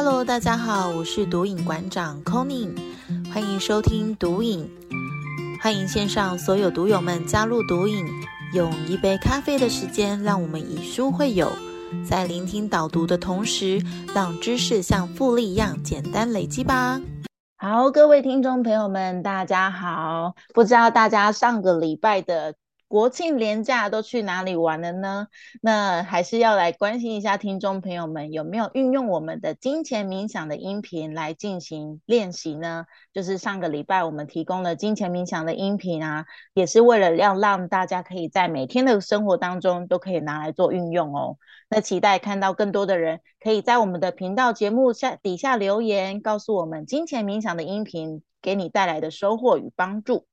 Hello，大家好，我是毒瘾馆长 Conny，欢迎收听毒瘾，欢迎线上所有毒友们加入毒瘾，用一杯咖啡的时间，让我们以书会友，在聆听导读的同时，让知识像复利一样简单累积吧。好，各位听众朋友们，大家好，不知道大家上个礼拜的。国庆连假都去哪里玩了呢？那还是要来关心一下听众朋友们有没有运用我们的金钱冥想的音频来进行练习呢？就是上个礼拜我们提供了金钱冥想的音频啊，也是为了要让大家可以在每天的生活当中都可以拿来做运用哦。那期待看到更多的人可以在我们的频道节目下底下留言，告诉我们金钱冥想的音频给你带来的收获与帮助。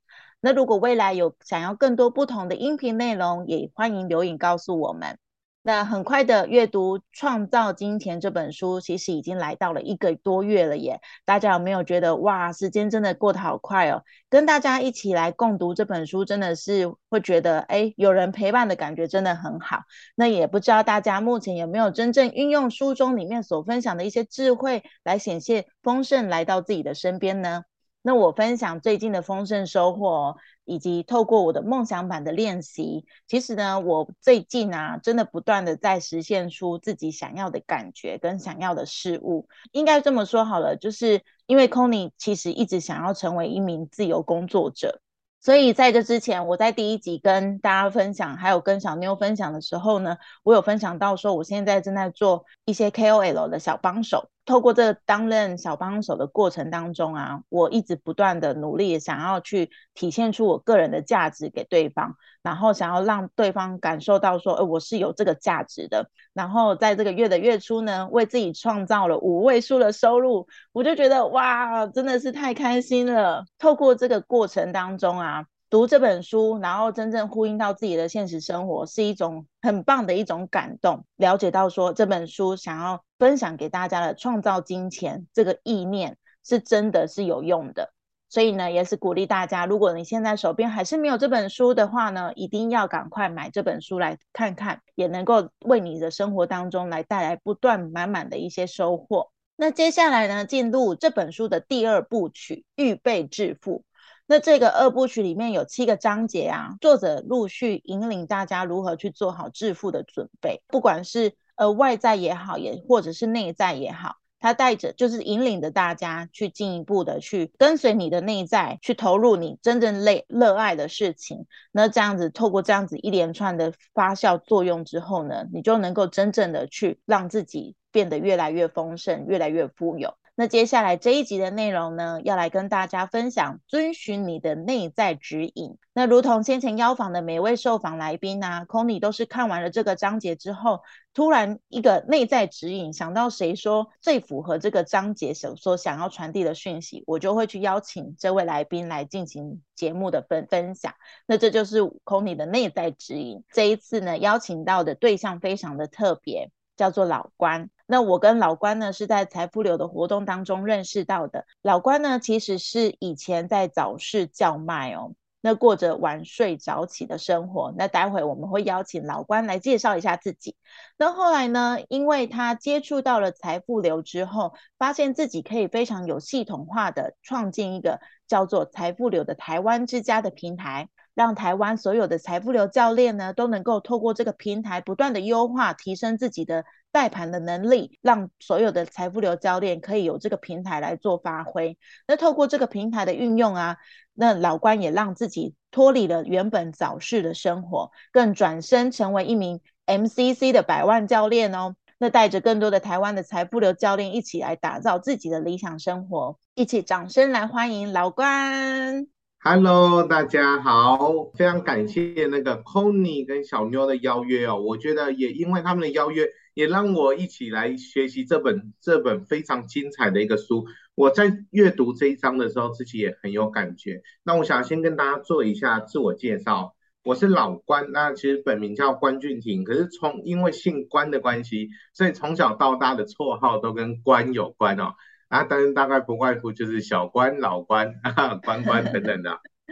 那如果未来有想要更多不同的音频内容，也欢迎留言告诉我们。那很快的阅读《创造金钱》这本书，其实已经来到了一个多月了耶。大家有没有觉得哇，时间真的过得好快哦？跟大家一起来共读这本书，真的是会觉得哎，有人陪伴的感觉真的很好。那也不知道大家目前有没有真正运用书中里面所分享的一些智慧，来显现丰盛来到自己的身边呢？那我分享最近的丰盛收获，以及透过我的梦想版的练习，其实呢，我最近啊，真的不断的在实现出自己想要的感觉跟想要的事物。应该这么说好了，就是因为 Conny 其实一直想要成为一名自由工作者。所以在这之前，我在第一集跟大家分享，还有跟小妞分享的时候呢，我有分享到说，我现在正在做一些 KOL 的小帮手。透过这担任小帮手的过程当中啊，我一直不断的努力，想要去体现出我个人的价值给对方，然后想要让对方感受到说，呃，我是有这个价值的。然后在这个月的月初呢，为自己创造了五位数的收入，我就觉得哇，真的是太开心了。透过这个过程当中啊。读这本书，然后真正呼应到自己的现实生活，是一种很棒的一种感动。了解到说这本书想要分享给大家的创造金钱这个意念，是真的是有用的。所以呢，也是鼓励大家，如果你现在手边还是没有这本书的话呢，一定要赶快买这本书来看看，也能够为你的生活当中来带来不断满满的一些收获。那接下来呢，进入这本书的第二部曲，预备致富。那这个二部曲里面有七个章节啊，作者陆续引领大家如何去做好致富的准备，不管是呃外在也好，也或者是内在也好，他带着就是引领着大家去进一步的去跟随你的内在，去投入你真正累热爱的事情。那这样子透过这样子一连串的发酵作用之后呢，你就能够真正的去让自己变得越来越丰盛，越来越富有。那接下来这一集的内容呢，要来跟大家分享遵循你的内在指引。那如同先前邀访的每位受访来宾啊，Conny 都是看完了这个章节之后，突然一个内在指引，想到谁说最符合这个章节所所想要传递的讯息，我就会去邀请这位来宾来进行节目的分分享。那这就是 Conny 的内在指引。这一次呢，邀请到的对象非常的特别。叫做老关，那我跟老关呢是在财富流的活动当中认识到的。老关呢其实是以前在早市叫卖哦，那过着晚睡早起的生活。那待会我们会邀请老关来介绍一下自己。那后来呢，因为他接触到了财富流之后，发现自己可以非常有系统化的创建一个叫做财富流的台湾之家的平台。让台湾所有的财富流教练呢，都能够透过这个平台不断的优化，提升自己的带盘的能力，让所有的财富流教练可以有这个平台来做发挥。那透过这个平台的运用啊，那老关也让自己脱离了原本早市的生活，更转身成为一名 MCC 的百万教练哦。那带着更多的台湾的财富流教练一起来打造自己的理想生活，一起掌声来欢迎老关。Hello，大家好，非常感谢那个 Conny 跟小妞的邀约哦。我觉得也因为他们的邀约，也让我一起来学习这本这本非常精彩的一个书。我在阅读这一章的时候，自己也很有感觉。那我想先跟大家做一下自我介绍，我是老关，那其实本名叫关俊廷，可是从因为姓关的关系，所以从小到大的绰号都跟关有关哦。啊，当然大概不外乎就是小关、老关、关关等等的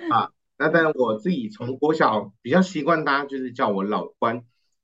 啊。那当然我自己从国小比较习惯大家就是叫我老关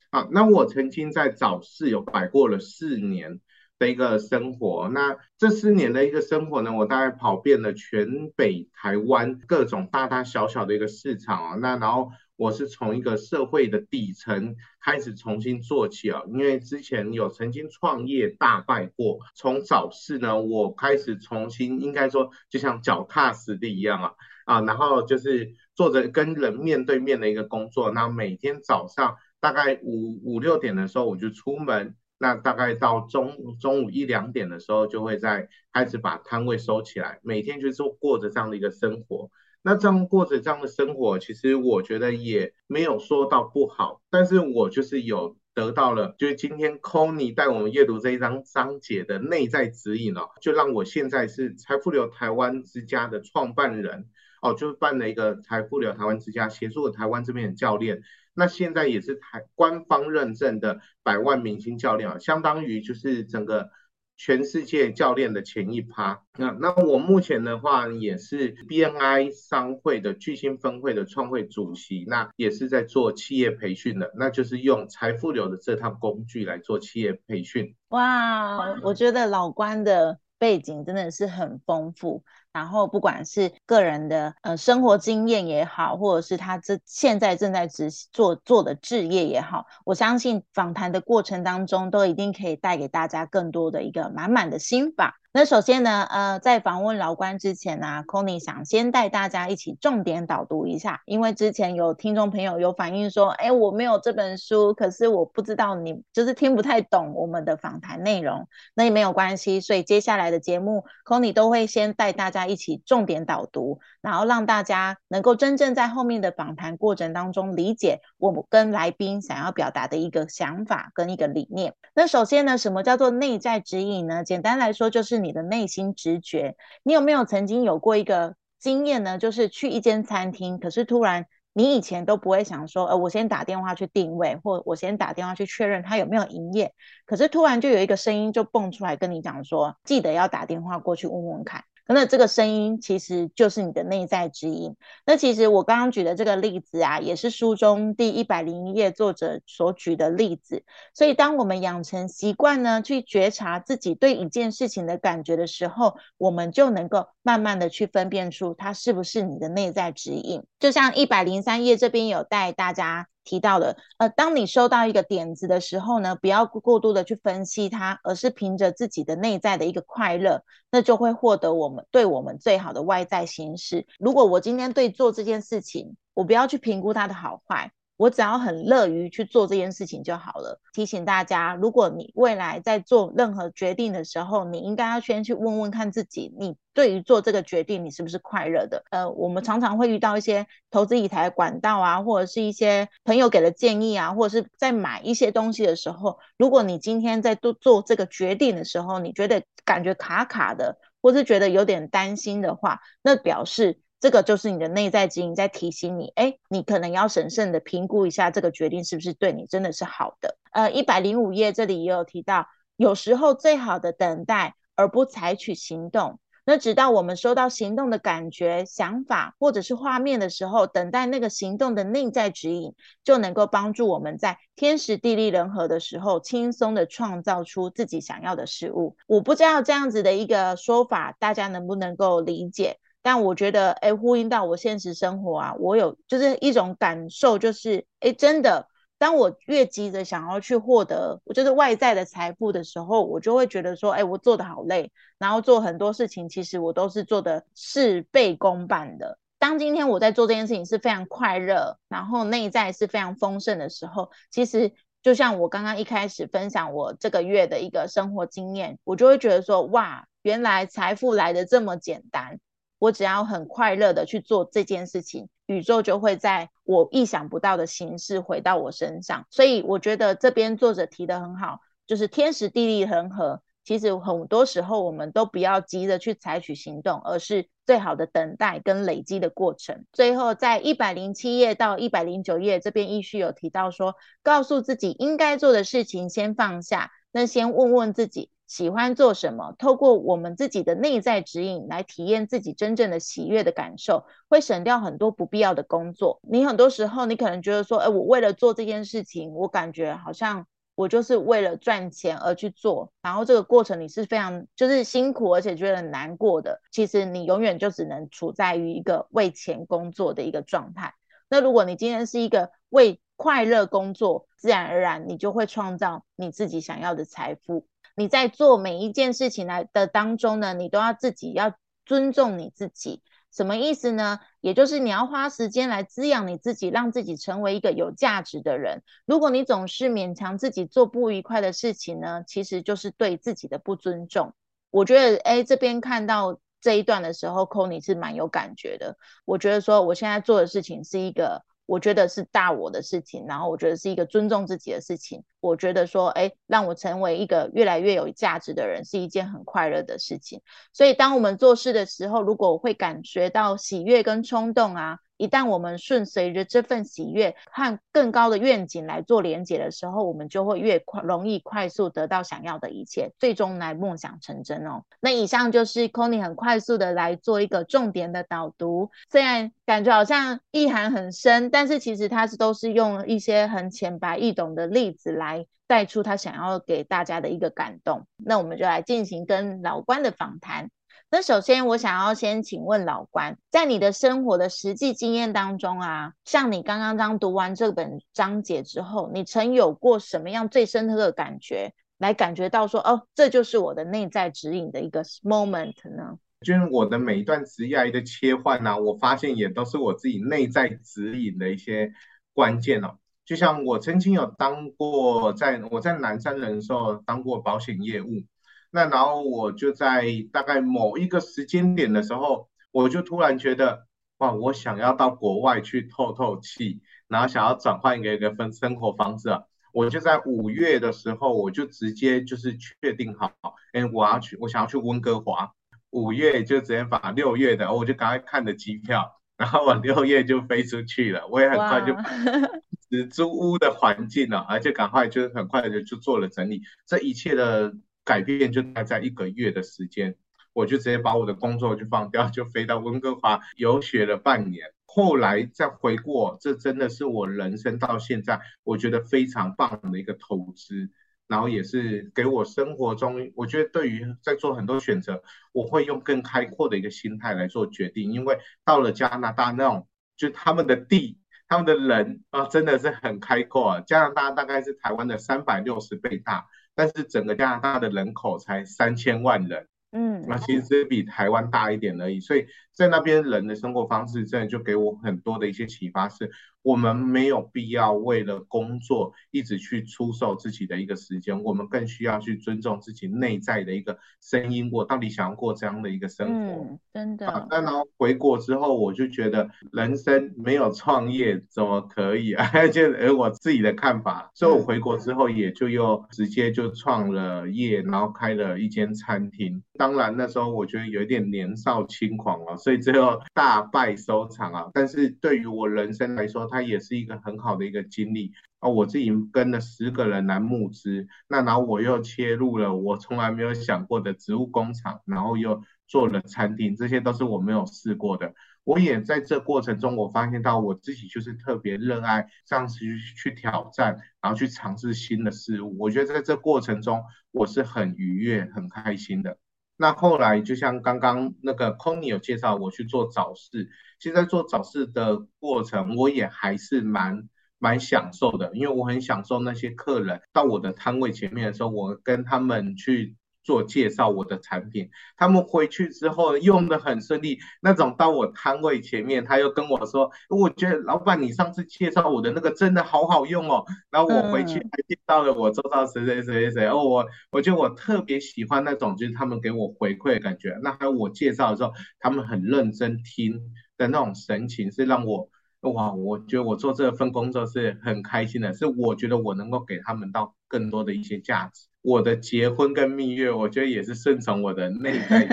啊。那我曾经在早市有摆过了四年，的一个生活。那这四年的一个生活呢，我大概跑遍了全北台湾各种大大小小的一个市场啊。那然后我是从一个社会的底层开始重新做起啊，因为之前有曾经创业大败过，从早市呢，我开始重新应该说就像脚踏实地一样啊啊，然后就是做着跟人面对面的一个工作，那每天早上。大概五五六点的时候我就出门，那大概到中中午一两点的时候就会在开始把摊位收起来，每天就是过着这样的一个生活。那这样过着这样的生活，其实我觉得也没有说到不好，但是我就是有得到了，就是今天 c o n y 带我们阅读这一章章节的内在指引哦，就让我现在是财富流台湾之家的创办人哦，就办了一个财富流台湾之家，协助台湾这边的教练。那现在也是台官方认证的百万明星教练啊，相当于就是整个全世界教练的前一趴。那那我目前的话也是 BNI 商会的巨星分会的创会主席，那也是在做企业培训的，那就是用财富流的这套工具来做企业培训。哇，我觉得老关的背景真的是很丰富。然后，不管是个人的呃生活经验也好，或者是他这现在正在执做做的置业也好，我相信访谈的过程当中，都一定可以带给大家更多的一个满满的心法。那首先呢，呃，在访问老关之前呢 c o n y 想先带大家一起重点导读一下，因为之前有听众朋友有反映说，哎，我没有这本书，可是我不知道你就是听不太懂我们的访谈内容，那也没有关系，所以接下来的节目 c o n y 都会先带大家一起重点导读，然后让大家能够真正在后面的访谈过程当中理解我们跟来宾想要表达的一个想法跟一个理念。那首先呢，什么叫做内在指引呢？简单来说就是。你的内心直觉，你有没有曾经有过一个经验呢？就是去一间餐厅，可是突然你以前都不会想说，呃，我先打电话去定位，或我先打电话去确认他有没有营业，可是突然就有一个声音就蹦出来跟你讲说，记得要打电话过去问问看。那这个声音其实就是你的内在指引。那其实我刚刚举的这个例子啊，也是书中第一百零一页作者所举的例子。所以，当我们养成习惯呢，去觉察自己对一件事情的感觉的时候，我们就能够慢慢的去分辨出它是不是你的内在指引。就像一百零三页这边有带大家。提到的，呃，当你收到一个点子的时候呢，不要过度的去分析它，而是凭着自己的内在的一个快乐，那就会获得我们对我们最好的外在形式。如果我今天对做这件事情，我不要去评估它的好坏。我只要很乐于去做这件事情就好了。提醒大家，如果你未来在做任何决定的时候，你应该要先去问问看自己，你对于做这个决定，你是不是快乐的？呃，我们常常会遇到一些投资理财管道啊，或者是一些朋友给的建议啊，或者是在买一些东西的时候，如果你今天在做做这个决定的时候，你觉得感觉卡卡的，或是觉得有点担心的话，那表示。这个就是你的内在指引在提醒你，哎，你可能要审慎的评估一下这个决定是不是对你真的是好的。呃，一百零五页这里也有提到，有时候最好的等待而不采取行动，那直到我们收到行动的感觉、想法或者是画面的时候，等待那个行动的内在指引，就能够帮助我们在天时地利人和的时候，轻松的创造出自己想要的事物。我不知道这样子的一个说法，大家能不能够理解？但我觉得，哎，呼应到我现实生活啊，我有就是一种感受，就是，哎，真的，当我越急着想要去获得，就是外在的财富的时候，我就会觉得说，哎，我做的好累，然后做很多事情，其实我都是做的事倍功半的。当今天我在做这件事情是非常快乐，然后内在是非常丰盛的时候，其实就像我刚刚一开始分享我这个月的一个生活经验，我就会觉得说，哇，原来财富来的这么简单。我只要很快乐的去做这件事情，宇宙就会在我意想不到的形式回到我身上。所以我觉得这边作者提的很好，就是天时地利人和。其实很多时候我们都不要急着去采取行动，而是最好的等待跟累积的过程。最后在一百零七页到一百零九页这边，依序有提到说，告诉自己应该做的事情先放下，那先问问自己。喜欢做什么？透过我们自己的内在指引来体验自己真正的喜悦的感受，会省掉很多不必要的工作。你很多时候，你可能觉得说，哎，我为了做这件事情，我感觉好像我就是为了赚钱而去做，然后这个过程你是非常就是辛苦，而且觉得很难过的。其实你永远就只能处在于一个为钱工作的一个状态。那如果你今天是一个为快乐工作，自然而然你就会创造你自己想要的财富。你在做每一件事情来的当中呢，你都要自己要尊重你自己。什么意思呢？也就是你要花时间来滋养你自己，让自己成为一个有价值的人。如果你总是勉强自己做不愉快的事情呢，其实就是对自己的不尊重。我觉得，哎，这边看到这一段的时候 c o n y 是蛮有感觉的。我觉得说，我现在做的事情是一个。我觉得是大我的事情，然后我觉得是一个尊重自己的事情。我觉得说，哎，让我成为一个越来越有价值的人，是一件很快乐的事情。所以，当我们做事的时候，如果我会感觉到喜悦跟冲动啊。一旦我们顺随着这份喜悦和更高的愿景来做连接的时候，我们就会越快容易快速得到想要的一切，最终来梦想成真哦。那以上就是 c o n y 很快速的来做一个重点的导读，虽然感觉好像意涵很深，但是其实他是都是用一些很浅白易懂的例子来带出他想要给大家的一个感动。那我们就来进行跟老关的访谈。那首先，我想要先请问老关，在你的生活的实际经验当中啊，像你刚刚刚读完这本章节之后，你曾有过什么样最深刻的感觉，来感觉到说，哦，这就是我的内在指引的一个 moment 呢？就是我的每一段职业的切换呢，我发现也都是我自己内在指引的一些关键哦。就像我曾经有当过，在我在南山人寿当过保险业务。那然后我就在大概某一个时间点的时候，我就突然觉得，哇，我想要到国外去透透气，然后想要转换一个一个分生活方式啊。我就在五月的时候，我就直接就是确定好，哎，我要去，我想要去温哥华。五月就直接把六月的，我就赶快看了机票，然后我六月就飞出去了。我也很快就，是租屋的环境了，而且赶快就很快的就做了整理，这一切的。改变就待在一个月的时间，我就直接把我的工作就放掉，就飞到温哥华游学了半年。后来再回过，这真的是我人生到现在我觉得非常棒的一个投资，然后也是给我生活中，我觉得对于在做很多选择，我会用更开阔的一个心态来做决定。因为到了加拿大那种，就他们的地，他们的人啊，真的是很开阔。加拿大大概是台湾的三百六十倍大。但是整个加拿大的人口才三千万人，嗯，那其实比台湾大一点而已，所以在那边人的生活方式真的就给我很多的一些启发是。我们没有必要为了工作一直去出售自己的一个时间，我们更需要去尊重自己内在的一个声音。我到底想要过这样的一个生活？嗯，真的。那然后回国之后，我就觉得人生没有创业怎么可以啊？就而我自己的看法，所以我回国之后也就又直接就创了业，然后开了一间餐厅。当然那时候我觉得有一点年少轻狂啊，所以最后大败收场啊。但是对于我人生来说，它也是一个很好的一个经历啊！我自己跟了十个人来募资，那然后我又切入了我从来没有想过的植物工厂，然后又做了餐厅，这些都是我没有试过的。我也在这过程中，我发现到我自己就是特别热爱这样子去挑战，然后去尝试新的事物。我觉得在这过程中，我是很愉悦、很开心的。那后来就像刚刚那个 c o n y 有介绍我去做早市，其实在做早市的过程，我也还是蛮蛮享受的，因为我很享受那些客人到我的摊位前面的时候，我跟他们去。做介绍我的产品，他们回去之后用的很顺利。那种到我摊位前面，他又跟我说：“我觉得老板，你上次介绍我的那个真的好好用哦。”然后我回去还见到了我周遭谁谁谁谁哦，我我觉得我特别喜欢那种就是他们给我回馈的感觉。那还有我介绍的时候，他们很认真听的那种神情，是让我哇，我觉得我做这份工作是很开心的，是我觉得我能够给他们到更多的一些价值。我的结婚跟蜜月，我觉得也是顺从我的内在。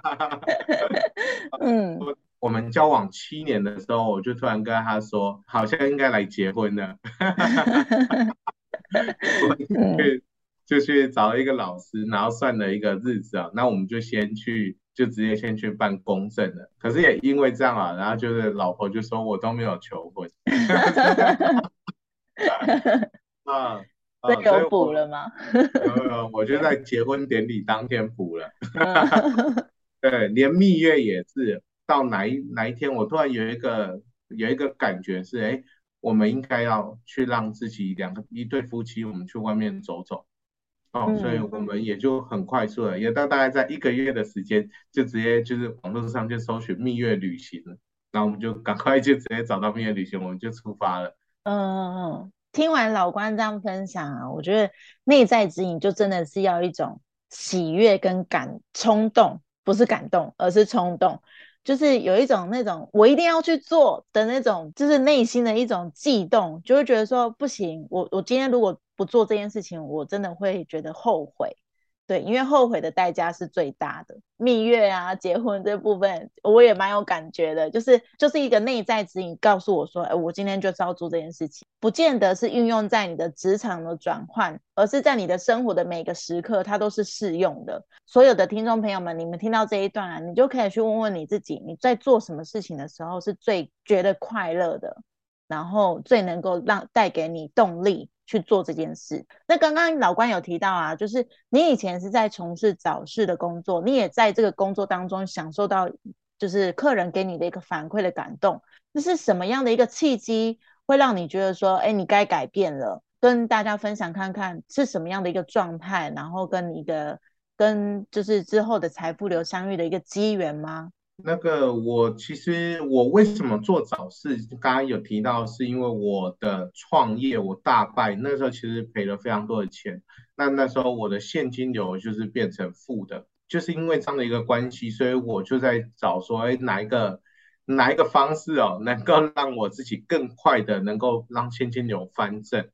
嗯，我们交往七年的时候，我就突然跟他说，好像应该来结婚了。我去就去找了一个老师，然后算了一个日子啊，那我们就先去，就直接先去办公证了。可是也因为这样啊，然后就是老婆就说我都没有求婚。啊。这有补了吗？呃，我就在结婚典礼当天补了。对，连蜜月也是到哪一哪一天，我突然有一个有一个感觉是，哎，我们应该要去让自己两个一对夫妻，我们去外面走走。哦，所以我们也就很快速的，也到大概在一个月的时间，就直接就是网络上就搜寻蜜月旅行了，然后我们就赶快就直接找到蜜月旅行，我们就出发了。嗯嗯嗯，听完老关这样分享啊，我觉得内在指引就真的是要一种喜悦跟感冲动，不是感动，而是冲动，就是有一种那种我一定要去做的那种，就是内心的一种悸动，就会觉得说不行，我我今天如果不做这件事情，我真的会觉得后悔。对，因为后悔的代价是最大的。蜜月啊，结婚这部分，我也蛮有感觉的，就是就是一个内在指引，告诉我说，哎，我今天就是要做这件事情，不见得是运用在你的职场的转换，而是在你的生活的每个时刻，它都是适用的。所有的听众朋友们，你们听到这一段啊，你就可以去问问你自己，你在做什么事情的时候是最觉得快乐的，然后最能够让带给你动力。去做这件事。那刚刚老关有提到啊，就是你以前是在从事早市的工作，你也在这个工作当中享受到，就是客人给你的一个反馈的感动。那是什么样的一个契机，会让你觉得说，哎，你该改变了？跟大家分享看看是什么样的一个状态，然后跟你的跟就是之后的财富流相遇的一个机缘吗？那个我其实我为什么做早市？刚刚有提到是因为我的创业我大败，那时候其实赔了非常多的钱。那那时候我的现金流就是变成负的，就是因为这样的一个关系，所以我就在找说，哎，哪一个哪一个方式哦，能够让我自己更快的能够让现金流翻正。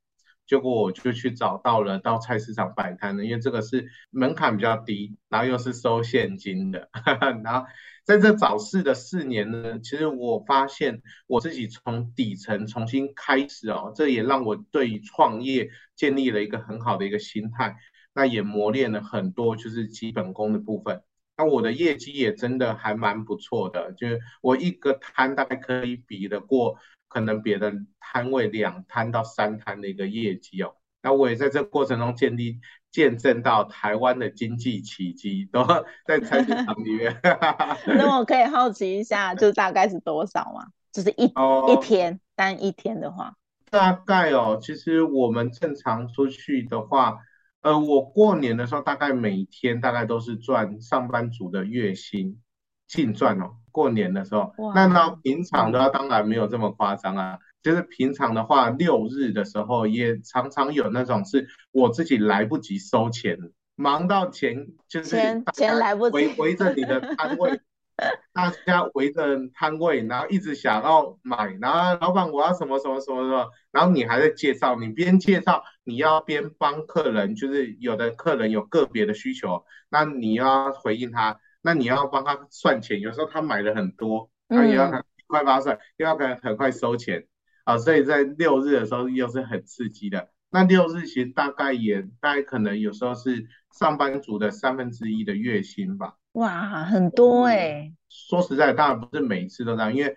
结果我就去找到了到菜市场摆摊的，因为这个是门槛比较低，然后又是收现金的，然后。在这早市的四年呢，其实我发现我自己从底层重新开始哦，这也让我对创业建立了一个很好的一个心态，那也磨练了很多就是基本功的部分。那我的业绩也真的还蛮不错的，就是我一个摊大概可以比得过可能别的摊位两摊到三摊的一个业绩哦。那我也在这过程中建立。见证到台湾的经济奇迹，都在菜市场里面。那我可以好奇一下，就大概是多少吗？就是一一天单一天的话，大概哦，其实我们正常出去的话，呃，我过年的时候大概每天大概都是赚上班族的月薪净赚哦。过年的时候，那到平常的话，当然没有这么夸张啊。就是平常的话，六日的时候也常常有那种是我自己来不及收钱，忙到钱就是钱钱来不及围围着你的摊位，大家围着摊位，然后一直想要买，然后老板我要什么什么什么什么，然后你还在介绍，你边介绍你要边帮客人，就是有的客人有个别的需求，那你要回应他，那你要帮他算钱，有时候他买了很多，他也要很快发算，又要很很快收钱。啊，所以在六日的时候又是很刺激的。那六日其实大概也大概可能有时候是上班族的三分之一的月薪吧。哇，很多哎。说实在，当然不是每一次都这样，因为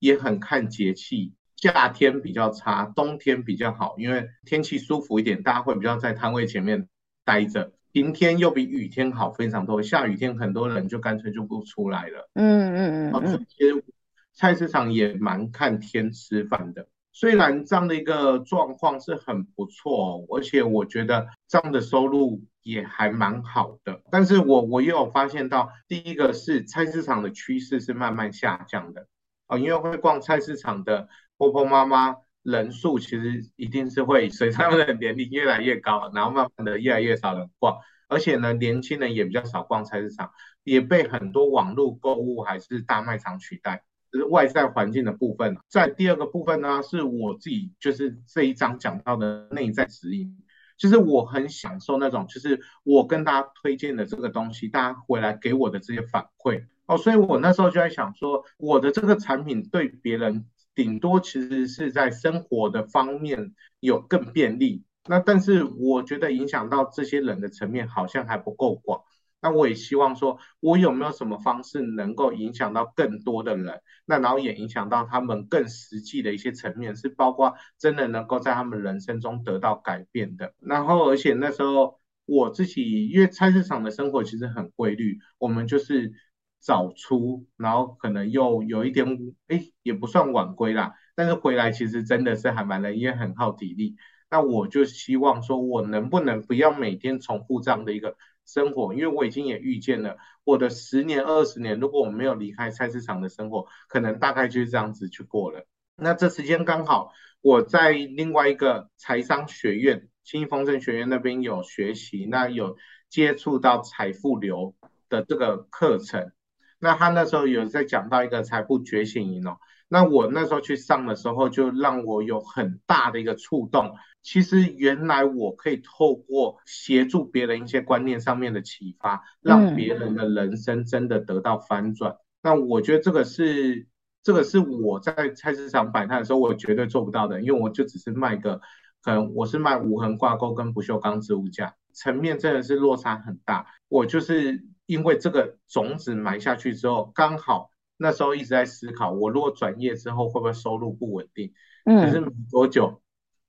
也很看节气。夏天比较差，冬天比较好，因为天气舒服一点，大家会比较在摊位前面待着。晴天又比雨天好非常多，下雨天很多人就干脆就不出来了。嗯嗯嗯。其实。菜市场也蛮看天吃饭的，虽然这样的一个状况是很不错，而且我觉得这样的收入也还蛮好的，但是我我也有发现到，第一个是菜市场的趋势是慢慢下降的，哦，因为会逛菜市场的婆婆妈妈人数其实一定是会随他们的年龄越来越高，然后慢慢的越来越少人逛，而且呢，年轻人也比较少逛菜市场，也被很多网络购物还是大卖场取代。是外在环境的部分，在第二个部分呢，是我自己就是这一章讲到的内在指引，就是我很享受那种，就是我跟大家推荐的这个东西，大家回来给我的这些反馈哦，所以我那时候就在想说，我的这个产品对别人顶多其实是在生活的方面有更便利，那但是我觉得影响到这些人的层面好像还不够广。那我也希望说，我有没有什么方式能够影响到更多的人？那然后也影响到他们更实际的一些层面，是包括真的能够在他们人生中得到改变的。然后，而且那时候我自己，因为菜市场的生活其实很规律，我们就是早出，然后可能又有一点，哎，也不算晚归啦。但是回来其实真的是还蛮累，也很耗体力。那我就希望说，我能不能不要每天重复这样的一个。生活，因为我已经也预见了我的十年、二十年，如果我没有离开菜市场的生活，可能大概就是这样子去过了。那这时间刚好我在另外一个财商学院——新丰盛学院那边有学习，那有接触到财富流的这个课程。那他那时候有在讲到一个财富觉醒营哦。那我那时候去上的时候，就让我有很大的一个触动。其实原来我可以透过协助别人一些观念上面的启发，让别人的人生真的得到翻转。那我觉得这个是这个是我在菜市场摆摊的时候，我绝对做不到的，因为我就只是卖个，可能我是卖无痕挂钩跟不锈钢置物架，层面真的是落差很大。我就是因为这个种子埋下去之后，刚好。那时候一直在思考，我如果转业之后会不会收入不稳定？嗯，可是没多久，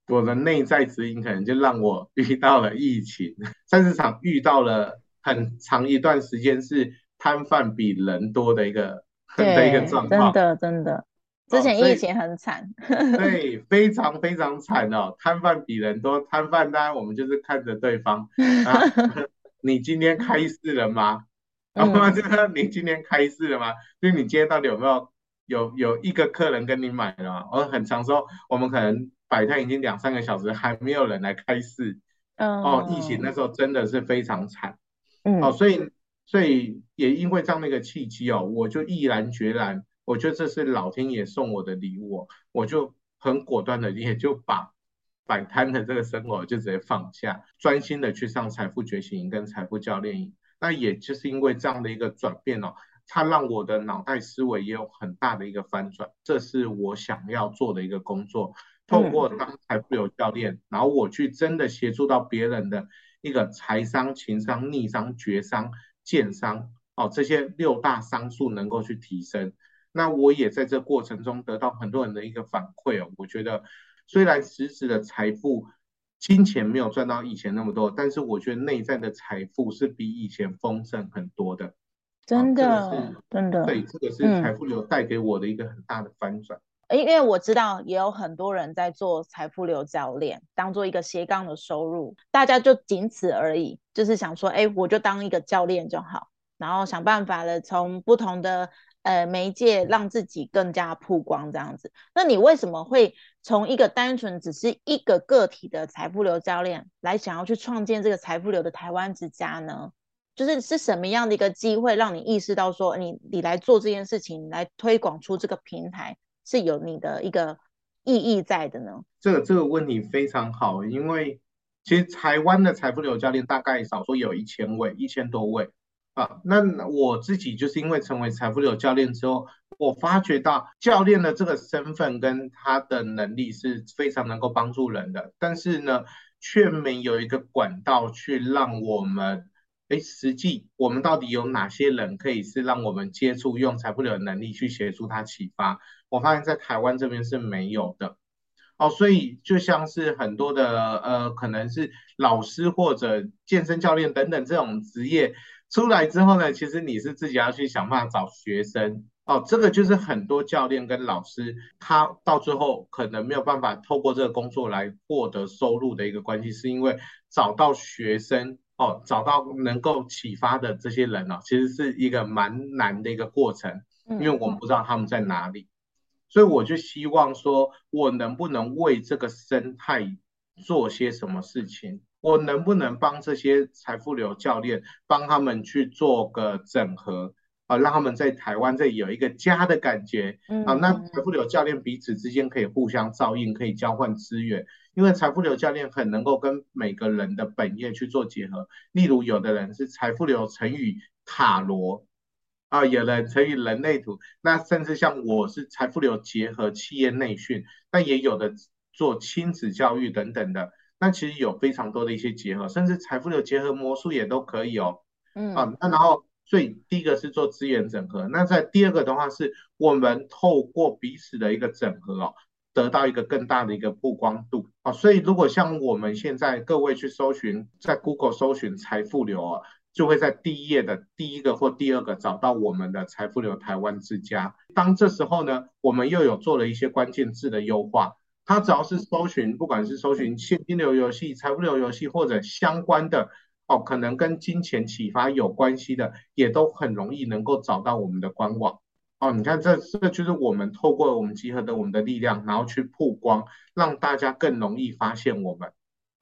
我的内在指引可能就让我遇到了疫情，菜市场遇到了很长一段时间是摊贩比人多的一个的一个状况。真的真的，之前疫情很惨。对，非常非常惨哦，摊贩比人多，摊贩当然我们就是看着对方啊，你今天开市了吗？然后这个你今天开市了吗？就你今天到底有没有有有一个客人跟你买了？我很常说，我们可能摆摊已经两三个小时，还没有人来开市。哦，疫情那时候真的是非常惨。嗯，哦，所以所以也因为这样的一个契机哦，我就毅然决然，我觉得这是老天爷送我的礼物，我就很果断的也就把摆摊的这个生活就直接放下，专心的去上财富觉醒营跟财富教练营。那也就是因为这样的一个转变哦，它让我的脑袋思维也有很大的一个翻转。这是我想要做的一个工作，透过当财富有教练，然后我去真的协助到别人的一个财商、情商、逆商、绝商、建商哦，这些六大商数能够去提升。那我也在这过程中得到很多人的一个反馈哦，我觉得虽然实质的财富。金钱没有赚到以前那么多，但是我觉得内在的财富是比以前丰盛很多的。真的，真的，对，这个是财富流带给我的一个很大的翻转。因为我知道也有很多人在做财富流教练，当做一个斜杠的收入，大家就仅此而已，就是想说，哎，我就当一个教练就好，然后想办法的从不同的。呃，媒介让自己更加曝光这样子。那你为什么会从一个单纯只是一个个体的财富流教练，来想要去创建这个财富流的台湾之家呢？就是是什么样的一个机会，让你意识到说，你你来做这件事情，来推广出这个平台，是有你的一个意义在的呢？这个这个问题非常好，因为其实台湾的财富流教练大概少说有一千位，一千多位。啊，那我自己就是因为成为财富流教练之后，我发觉到教练的这个身份跟他的能力是非常能够帮助人的，但是呢，却没有一个管道去让我们，哎，实际我们到底有哪些人可以是让我们接触用财富流的能力去协助他启发？我发现在台湾这边是没有的。哦，所以就像是很多的呃，可能是老师或者健身教练等等这种职业。出来之后呢，其实你是自己要去想办法找学生哦。这个就是很多教练跟老师，他到最后可能没有办法透过这个工作来获得收入的一个关系，是因为找到学生哦，找到能够启发的这些人哦，其实是一个蛮难的一个过程，因为我们不知道他们在哪里。所以我就希望说，我能不能为这个生态做些什么事情？我能不能帮这些财富流教练帮他们去做个整合啊，让他们在台湾这里有一个家的感觉啊？那财富流教练彼此之间可以互相照应，可以交换资源，因为财富流教练很能够跟每个人的本业去做结合。例如，有的人是财富流乘以塔罗啊，有人乘以人类图，那甚至像我是财富流结合企业内训，那也有的做亲子教育等等的。那其实有非常多的一些结合，甚至财富流结合魔术也都可以哦。嗯啊，那然后所以第一个是做资源整合，那在第二个的话是我们透过彼此的一个整合哦，得到一个更大的一个曝光度啊，所以如果像我们现在各位去搜寻，在 Google 搜寻财富流啊，就会在第一页的第一个或第二个找到我们的财富流台湾之家。当这时候呢，我们又有做了一些关键字的优化，它只要是搜寻，不管是搜寻现金流游戏、财富流游戏或者相关的哦，可能跟金钱启发有关系的，也都很容易能够找到我们的官网。哦，你看这这就是我们透过我们集合的我们的力量，然后去曝光，让大家更容易发现我们。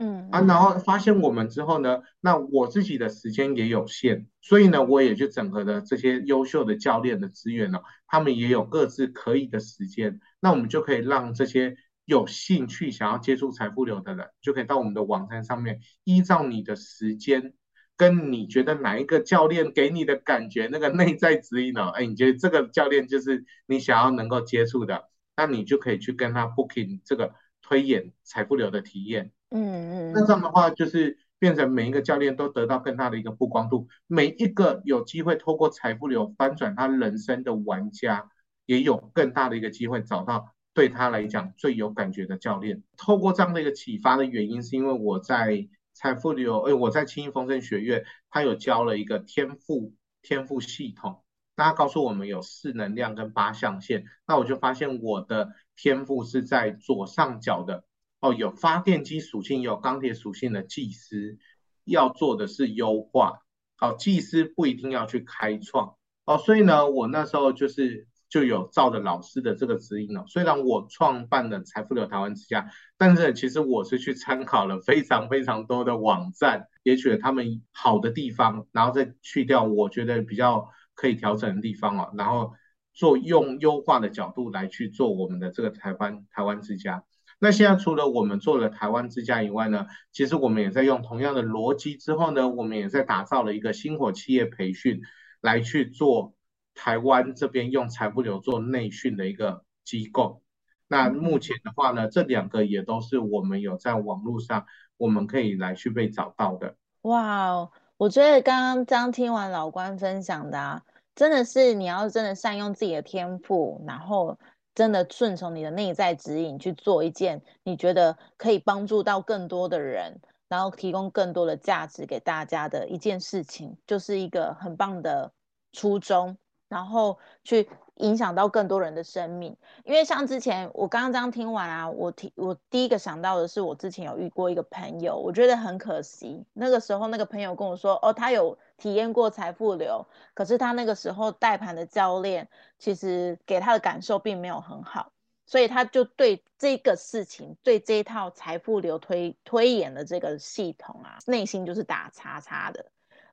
嗯啊，然后发现我们之后呢，那我自己的时间也有限，所以呢，我也就整合了这些优秀的教练的资源呢，他们也有各自可以的时间，那我们就可以让这些有兴趣想要接触财富流的人，就可以到我们的网站上面，依照你的时间。跟你觉得哪一个教练给你的感觉，那个内在指引呢？哎，你觉得这个教练就是你想要能够接触的，那你就可以去跟他 booking 这个推演财富流的体验。嗯嗯，那这样的话，就是变成每一个教练都得到更大的一个曝光度，每一个有机会透过财富流翻转他人生的玩家，也有更大的一个机会找到对他来讲最有感觉的教练。透过这样的一个启发的原因，是因为我在。财富流，哎，我在轻盈丰盛学院，他有教了一个天赋天赋系统，那他告诉我们有四能量跟八象限，那我就发现我的天赋是在左上角的，哦，有发电机属性，有钢铁属性的技师，要做的是优化，哦，技师不一定要去开创，哦，所以呢，我那时候就是。就有照着老师的这个指引哦。虽然我创办了财富流台湾之家，但是其实我是去参考了非常非常多的网站，也取了他们好的地方，然后再去掉我觉得比较可以调整的地方哦，然后做用优化的角度来去做我们的这个台湾台湾之家。那现在除了我们做了台湾之家以外呢，其实我们也在用同样的逻辑之后呢，我们也在打造了一个星火企业培训来去做。台湾这边用财富流做内训的一个机构，那目前的话呢，这两个也都是我们有在网络上，我们可以来去被找到的。哇，我觉得刚刚刚听完老关分享的啊，真的是你要真的善用自己的天赋，然后真的顺从你的内在指引去做一件你觉得可以帮助到更多的人，然后提供更多的价值给大家的一件事情，就是一个很棒的初衷。然后去影响到更多人的生命，因为像之前我刚刚这样听完啊，我提我第一个想到的是我之前有遇过一个朋友，我觉得很可惜。那个时候那个朋友跟我说，哦，他有体验过财富流，可是他那个时候带盘的教练其实给他的感受并没有很好，所以他就对这个事情，对这一套财富流推推演的这个系统啊，内心就是打叉叉的。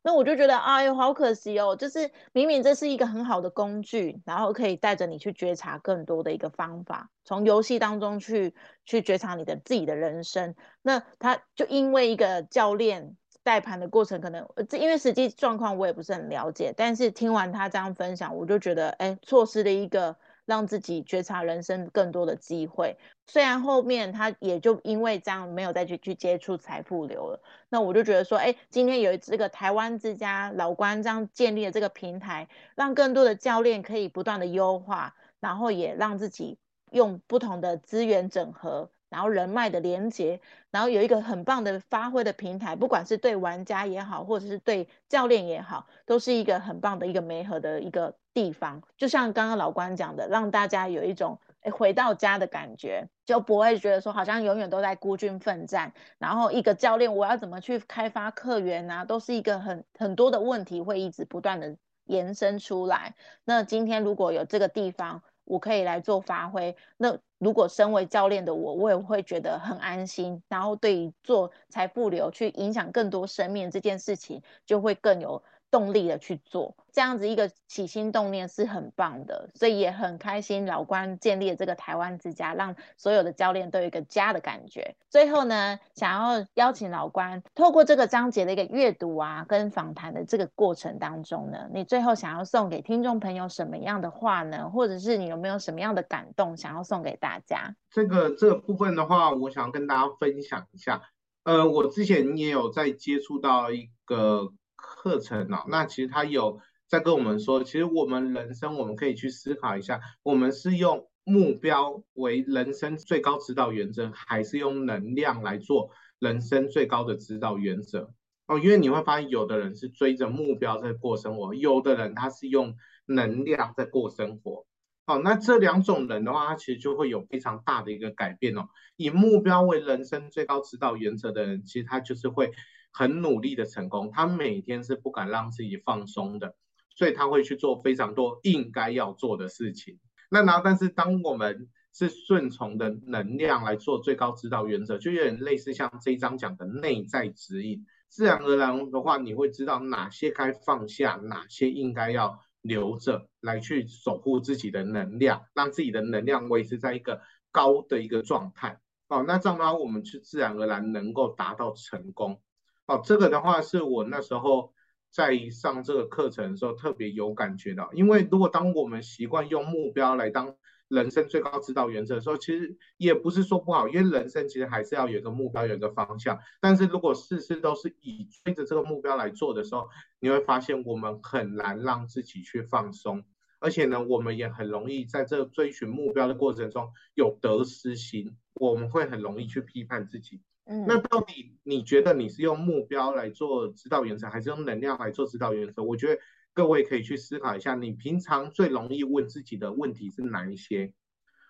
那我就觉得，哎呦，好可惜哦！就是明明这是一个很好的工具，然后可以带着你去觉察更多的一个方法，从游戏当中去去觉察你的自己的人生。那他就因为一个教练带盘的过程，可能这因为实际状况我也不是很了解，但是听完他这样分享，我就觉得，哎，错失了一个。让自己觉察人生更多的机会，虽然后面他也就因为这样没有再去去接触财富流了，那我就觉得说，哎，今天有这个台湾之家老关这样建立的这个平台，让更多的教练可以不断的优化，然后也让自己用不同的资源整合。然后人脉的连接，然后有一个很棒的发挥的平台，不管是对玩家也好，或者是对教练也好，都是一个很棒的一个媒合的一个地方。就像刚刚老关讲的，让大家有一种回到家的感觉，就不会觉得说好像永远都在孤军奋战。然后一个教练，我要怎么去开发客源啊，都是一个很很多的问题会一直不断的延伸出来。那今天如果有这个地方，我可以来做发挥。那如果身为教练的我，我也会觉得很安心。然后对于做财富流去影响更多生命这件事情，就会更有。动力的去做，这样子一个起心动念是很棒的，所以也很开心老关建立了这个台湾之家，让所有的教练都有一个家的感觉。最后呢，想要邀请老关透过这个章节的一个阅读啊，跟访谈的这个过程当中呢，你最后想要送给听众朋友什么样的话呢？或者是你有没有什么样的感动想要送给大家？这个这个部分的话，我想跟大家分享一下。呃，我之前也有在接触到一个。课程哦，那其实他有在跟我们说，其实我们人生我们可以去思考一下，我们是用目标为人生最高指导原则，还是用能量来做人生最高的指导原则？哦，因为你会发现，有的人是追着目标在过生活，有的人他是用能量在过生活。哦，那这两种人的话，他其实就会有非常大的一个改变哦。以目标为人生最高指导原则的人，其实他就是会很努力的成功，他每天是不敢让自己放松的，所以他会去做非常多应该要做的事情。那然后，但是当我们是顺从的能量来做最高指导原则，就有点类似像这一章讲的内在指引。自然而然的话，你会知道哪些该放下，哪些应该要留着，来去守护自己的能量，让自己的能量维持在一个高的一个状态。哦，那这样的话，我们去自然而然能够达到成功。哦，这个的话是我那时候在上这个课程的时候特别有感觉的，因为如果当我们习惯用目标来当。人生最高指导原则的时候，其实也不是说不好，因为人生其实还是要有一个目标，有一个方向。但是如果事事都是以追着这个目标来做的时候，你会发现我们很难让自己去放松，而且呢，我们也很容易在这追寻目标的过程中有得失心，我们会很容易去批判自己。那到底你觉得你是用目标来做指导原则，还是用能量来做指导原则？我觉得。各位可以去思考一下，你平常最容易问自己的问题是哪一些？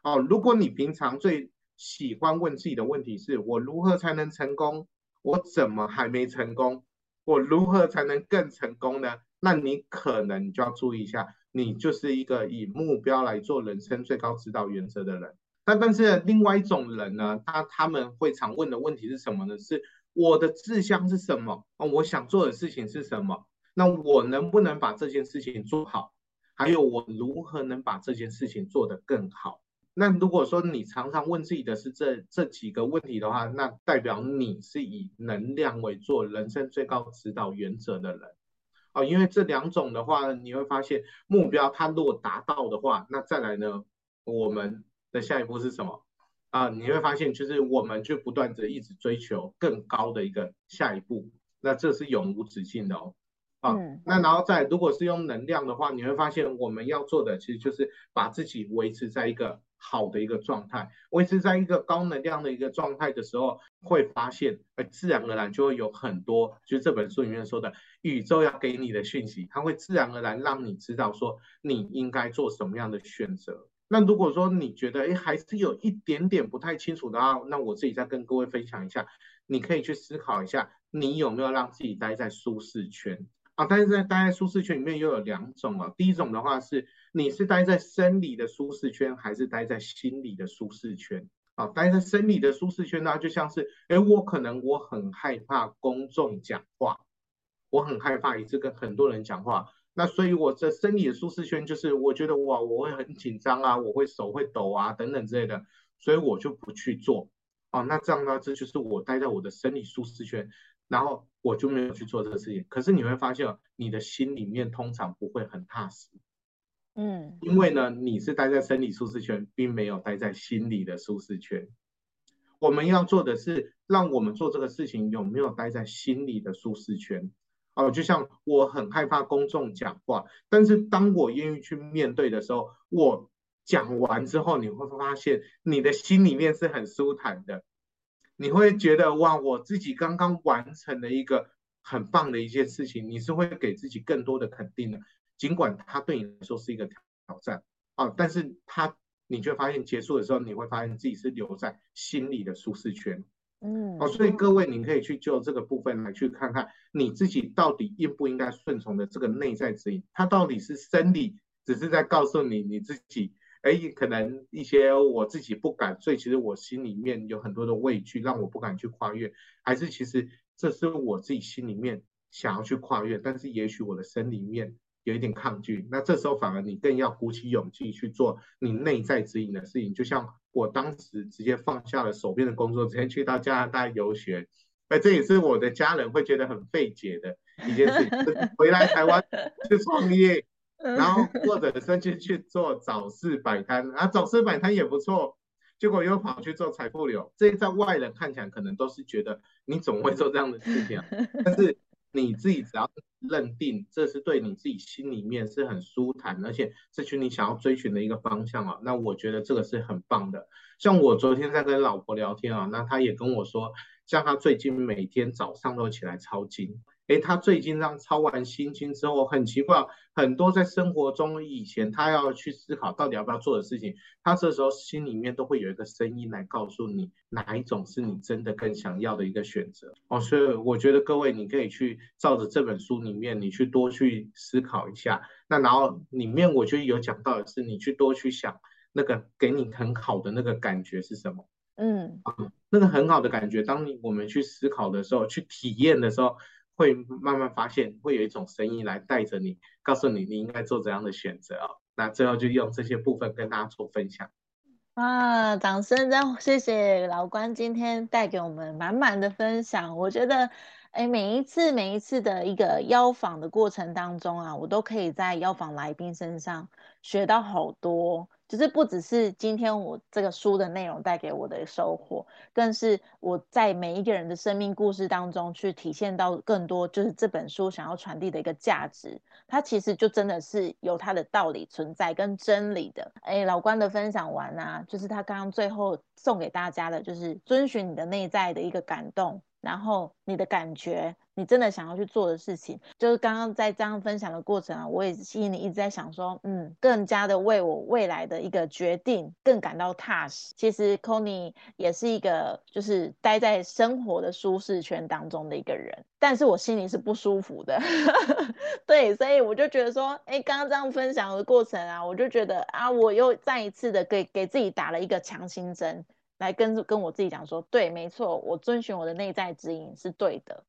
哦，如果你平常最喜欢问自己的问题是我如何才能成功？我怎么还没成功？我如何才能更成功呢？那你可能就要注意一下，你就是一个以目标来做人生最高指导原则的人。但但是另外一种人呢，他他们会常问的问题是什么呢？是我的志向是什么？哦，我想做的事情是什么？那我能不能把这件事情做好？还有我如何能把这件事情做得更好？那如果说你常常问自己的是这这几个问题的话，那代表你是以能量为做人生最高指导原则的人哦。因为这两种的话，你会发现目标它如果达到的话，那再来呢，我们的下一步是什么啊？你会发现就是我们就不断的一直追求更高的一个下一步，那这是永无止境的哦。啊，那然后再如果是用能量的话，你会发现我们要做的其实就是把自己维持在一个好的一个状态，维持在一个高能量的一个状态的时候，会发现，呃，自然而然就会有很多，就这本书里面说的宇宙要给你的讯息，它会自然而然让你知道说你应该做什么样的选择。那如果说你觉得，哎，还是有一点点不太清楚的话，那我自己再跟各位分享一下，你可以去思考一下，你有没有让自己待在舒适圈。啊，但是在待在舒适圈里面又有两种啊。第一种的话是，你是待在生理的舒适圈，还是待在心理的舒适圈？啊，待在生理的舒适圈呢，就像是，哎，我可能我很害怕公众讲话，我很害怕一次跟很多人讲话，那所以我这生理的舒适圈就是，我觉得哇，我会很紧张啊，我会手会抖啊，等等之类的，所以我就不去做。哦，那这样呢，这就是我待在我的生理舒适圈。然后我就没有去做这个事情，可是你会发现，你的心里面通常不会很踏实，嗯，因为呢，你是待在生理舒适圈，并没有待在心理的舒适圈。我们要做的是，让我们做这个事情有没有待在心理的舒适圈？哦，就像我很害怕公众讲话，但是当我愿意去面对的时候，我讲完之后，你会发现你的心里面是很舒坦的。你会觉得哇，我自己刚刚完成了一个很棒的一件事情，你是会给自己更多的肯定的，尽管它对你来说是一个挑战啊，但是它你就发现结束的时候，你会发现自己是留在心里的舒适圈，嗯，哦，所以各位你可以去就这个部分来去看看你自己到底应不应该顺从的这个内在指引，它到底是生理只是在告诉你你自己。哎，可能一些我自己不敢，所以其实我心里面有很多的畏惧，让我不敢去跨越。还是其实这是我自己心里面想要去跨越，但是也许我的生理面有一点抗拒。那这时候反而你更要鼓起勇气去做你内在指引的事情。就像我当时直接放下了手边的工作，直接去到加拿大游学。哎，这也是我的家人会觉得很费解的一件事情，回来台湾去创业。然后或者甚至去做早市摆摊啊，早市摆摊也不错，结果又跑去做财富流，这在外人看起来可能都是觉得你怎么会做这样的事情？但是你自己只要认定这是对你自己心里面是很舒坦，而且这是你想要追寻的一个方向啊，那我觉得这个是很棒的。像我昨天在跟老婆聊天啊，那她也跟我说，像她最近每天早上都起来抄经。哎，他最近让抄完心经之后，很奇怪，很多在生活中以前他要去思考到底要不要做的事情，他这时候心里面都会有一个声音来告诉你哪一种是你真的更想要的一个选择哦。所以我觉得各位你可以去照着这本书里面，你去多去思考一下。那然后里面我觉得有讲到的是，你去多去想那个给你很好的那个感觉是什么？嗯，那个很好的感觉，当你我们去思考的时候，去体验的时候。会慢慢发现，会有一种声音来带着你，告诉你你应该做怎样的选择哦。那最后就用这些部分跟大家做分享。哇，掌声！真谢谢老关今天带给我们满满的分享。我觉得，哎，每一次每一次的一个邀访的过程当中啊，我都可以在邀访来宾身上学到好多。就是不只是今天我这个书的内容带给我的收获，更是我在每一个人的生命故事当中去体现到更多，就是这本书想要传递的一个价值。它其实就真的是有它的道理存在跟真理的。哎，老关的分享完啊，就是他刚刚最后送给大家的，就是遵循你的内在的一个感动。然后你的感觉，你真的想要去做的事情，就是刚刚在这样分享的过程啊，我也心里一直在想说，嗯，更加的为我未来的一个决定更感到踏实。其实 c o n y 也是一个就是待在生活的舒适圈当中的一个人，但是我心里是不舒服的。对，所以我就觉得说，哎，刚刚这样分享的过程啊，我就觉得啊，我又再一次的给给自己打了一个强心针。来跟跟我自己讲说，对，没错，我遵循我的内在指引是对的。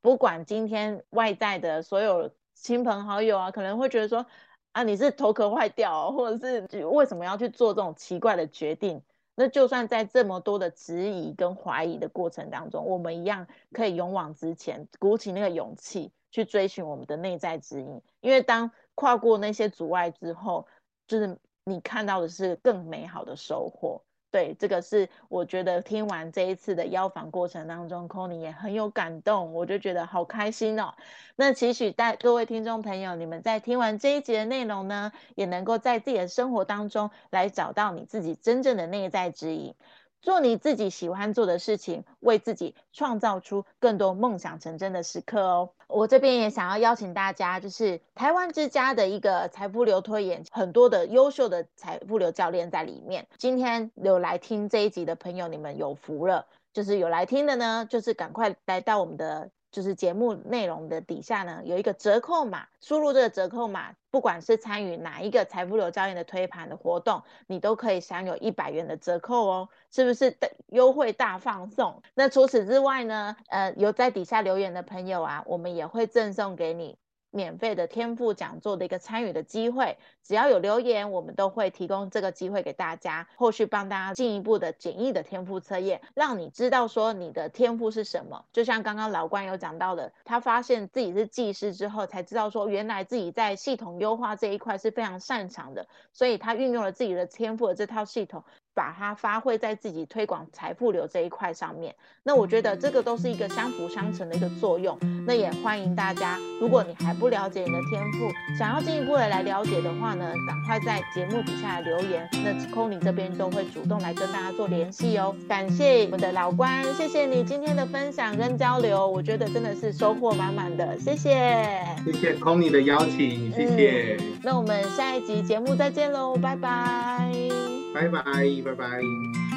不管今天外在的所有亲朋好友啊，可能会觉得说，啊，你是头壳坏掉，或者是为什么要去做这种奇怪的决定？那就算在这么多的质疑跟怀疑的过程当中，我们一样可以勇往直前，鼓起那个勇气去追寻我们的内在指引。因为当跨过那些阻碍之后，就是你看到的是更美好的收获。对，这个是我觉得听完这一次的邀访过程当中 c o n y 也很有感动，我就觉得好开心哦。那期许在各位听众朋友，你们在听完这一集的内容呢，也能够在自己的生活当中来找到你自己真正的内在指引。做你自己喜欢做的事情，为自己创造出更多梦想成真的时刻哦。我这边也想要邀请大家，就是台湾之家的一个财富流推演，很多的优秀的财富流教练在里面。今天有来听这一集的朋友，你们有福了。就是有来听的呢，就是赶快来到我们的。就是节目内容的底下呢，有一个折扣码，输入这个折扣码，不管是参与哪一个财富流教练的推盘的活动，你都可以享有一百元的折扣哦，是不是优惠大放送？那除此之外呢，呃，有在底下留言的朋友啊，我们也会赠送给你。免费的天赋讲座的一个参与的机会，只要有留言，我们都会提供这个机会给大家，后续帮大家进一步的简易的天赋测验，让你知道说你的天赋是什么。就像刚刚老关有讲到的，他发现自己是技师之后，才知道说原来自己在系统优化这一块是非常擅长的，所以他运用了自己的天赋的这套系统。把它发挥在自己推广财富流这一块上面，那我觉得这个都是一个相辅相成的一个作用。那也欢迎大家，如果你还不了解你的天赋，想要进一步的来了解的话呢，赶快在节目底下留言，那 n y 这边都会主动来跟大家做联系哦。感谢我们的老关，谢谢你今天的分享跟交流，我觉得真的是收获满满的，谢谢。谢谢 n y 的邀请，谢谢。那我们下一集节目再见喽，拜拜。拜拜，拜拜。